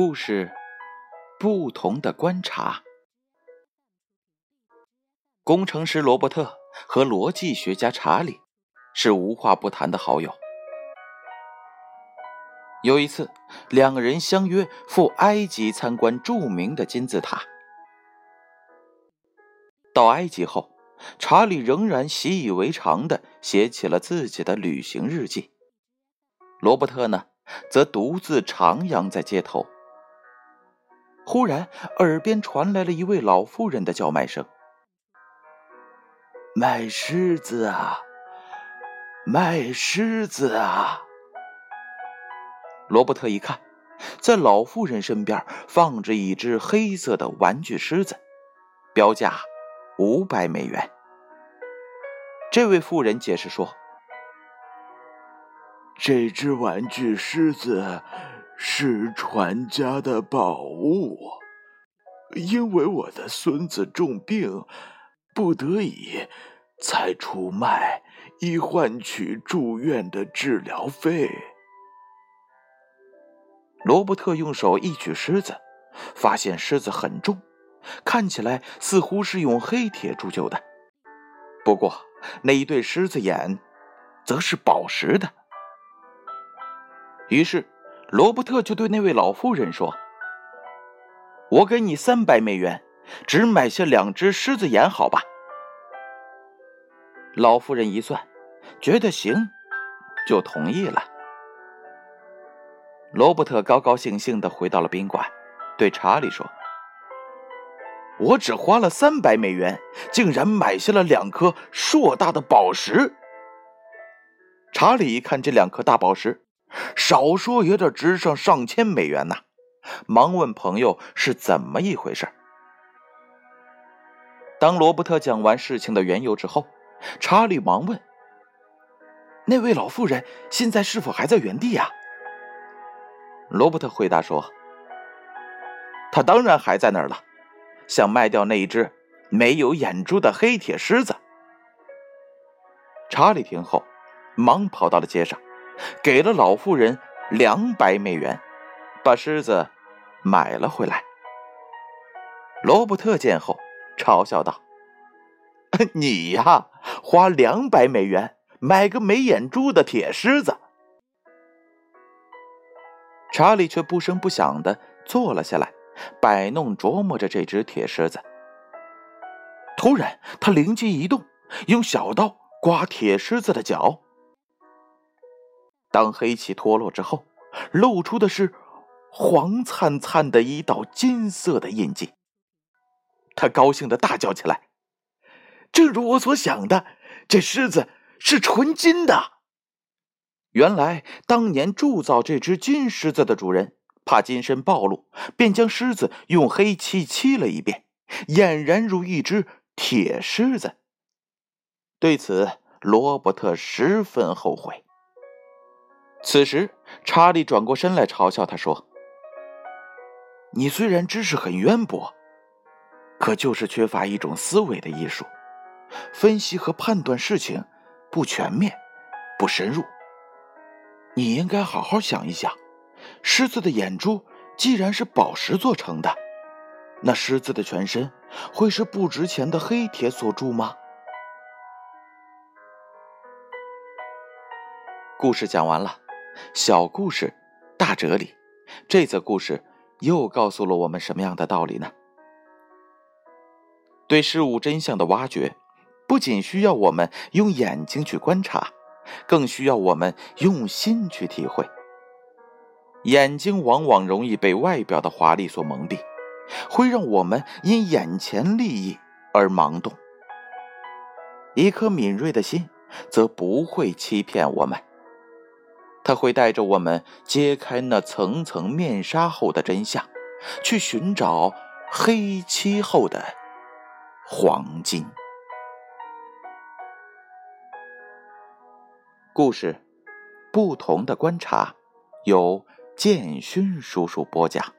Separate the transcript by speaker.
Speaker 1: 故事，不同的观察。工程师罗伯特和逻辑学家查理是无话不谈的好友。有一次，两个人相约赴埃及参观著名的金字塔。到埃及后，查理仍然习以为常的写起了自己的旅行日记。罗伯特呢，则独自徜徉在街头。忽然，耳边传来了一位老妇人的叫卖声：“
Speaker 2: 卖狮子啊，卖狮子啊！”
Speaker 1: 罗伯特一看，在老妇人身边放着一只黑色的玩具狮子，标价五百美元。这位妇人解释说：“
Speaker 2: 这只玩具狮子。”是传家的宝物，因为我的孙子重病，不得已才出卖，以换取住院的治疗费。
Speaker 1: 罗伯特用手一举狮子，发现狮子很重，看起来似乎是用黑铁铸就的。不过那一对狮子眼，则是宝石的。于是。罗伯特就对那位老妇人说：“我给你三百美元，只买下两只狮子眼，好吧？”老妇人一算，觉得行，就同意了。罗伯特高高兴兴的回到了宾馆，对查理说：“我只花了三百美元，竟然买下了两颗硕大的宝石。”查理一看这两颗大宝石。少说也得值上上千美元呐！忙问朋友是怎么一回事。当罗伯特讲完事情的缘由之后，查理忙问：“那位老妇人现在是否还在原地呀？”罗伯特回答说：“他当然还在那儿了，想卖掉那一只没有眼珠的黑铁狮子。”查理听后，忙跑到了街上。给了老妇人两百美元，把狮子买了回来。罗伯特见后嘲笑道：“你呀，花两百美元买个没眼珠的铁狮子。”查理却不声不响的坐了下来，摆弄琢磨着这只铁狮子。突然，他灵机一动，用小刀刮铁狮子的脚。当黑气脱落之后，露出的是黄灿灿的一道金色的印记。他高兴的大叫起来：“正如我所想的，这狮子是纯金的。”原来，当年铸造这只金狮子的主人怕金身暴露，便将狮子用黑漆漆了一遍，俨然如一只铁狮子。对此，罗伯特十分后悔。此时，查理转过身来嘲笑他说：“你虽然知识很渊博，可就是缺乏一种思维的艺术，分析和判断事情不全面、不深入。你应该好好想一想，狮子的眼珠既然是宝石做成的，那狮子的全身会是不值钱的黑铁所铸吗？”故事讲完了。小故事，大哲理。这则故事又告诉了我们什么样的道理呢？对事物真相的挖掘，不仅需要我们用眼睛去观察，更需要我们用心去体会。眼睛往往容易被外表的华丽所蒙蔽，会让我们因眼前利益而盲动。一颗敏锐的心，则不会欺骗我们。他会带着我们揭开那层层面纱后的真相，去寻找黑漆后的黄金。故事，不同的观察，由建勋叔叔播讲。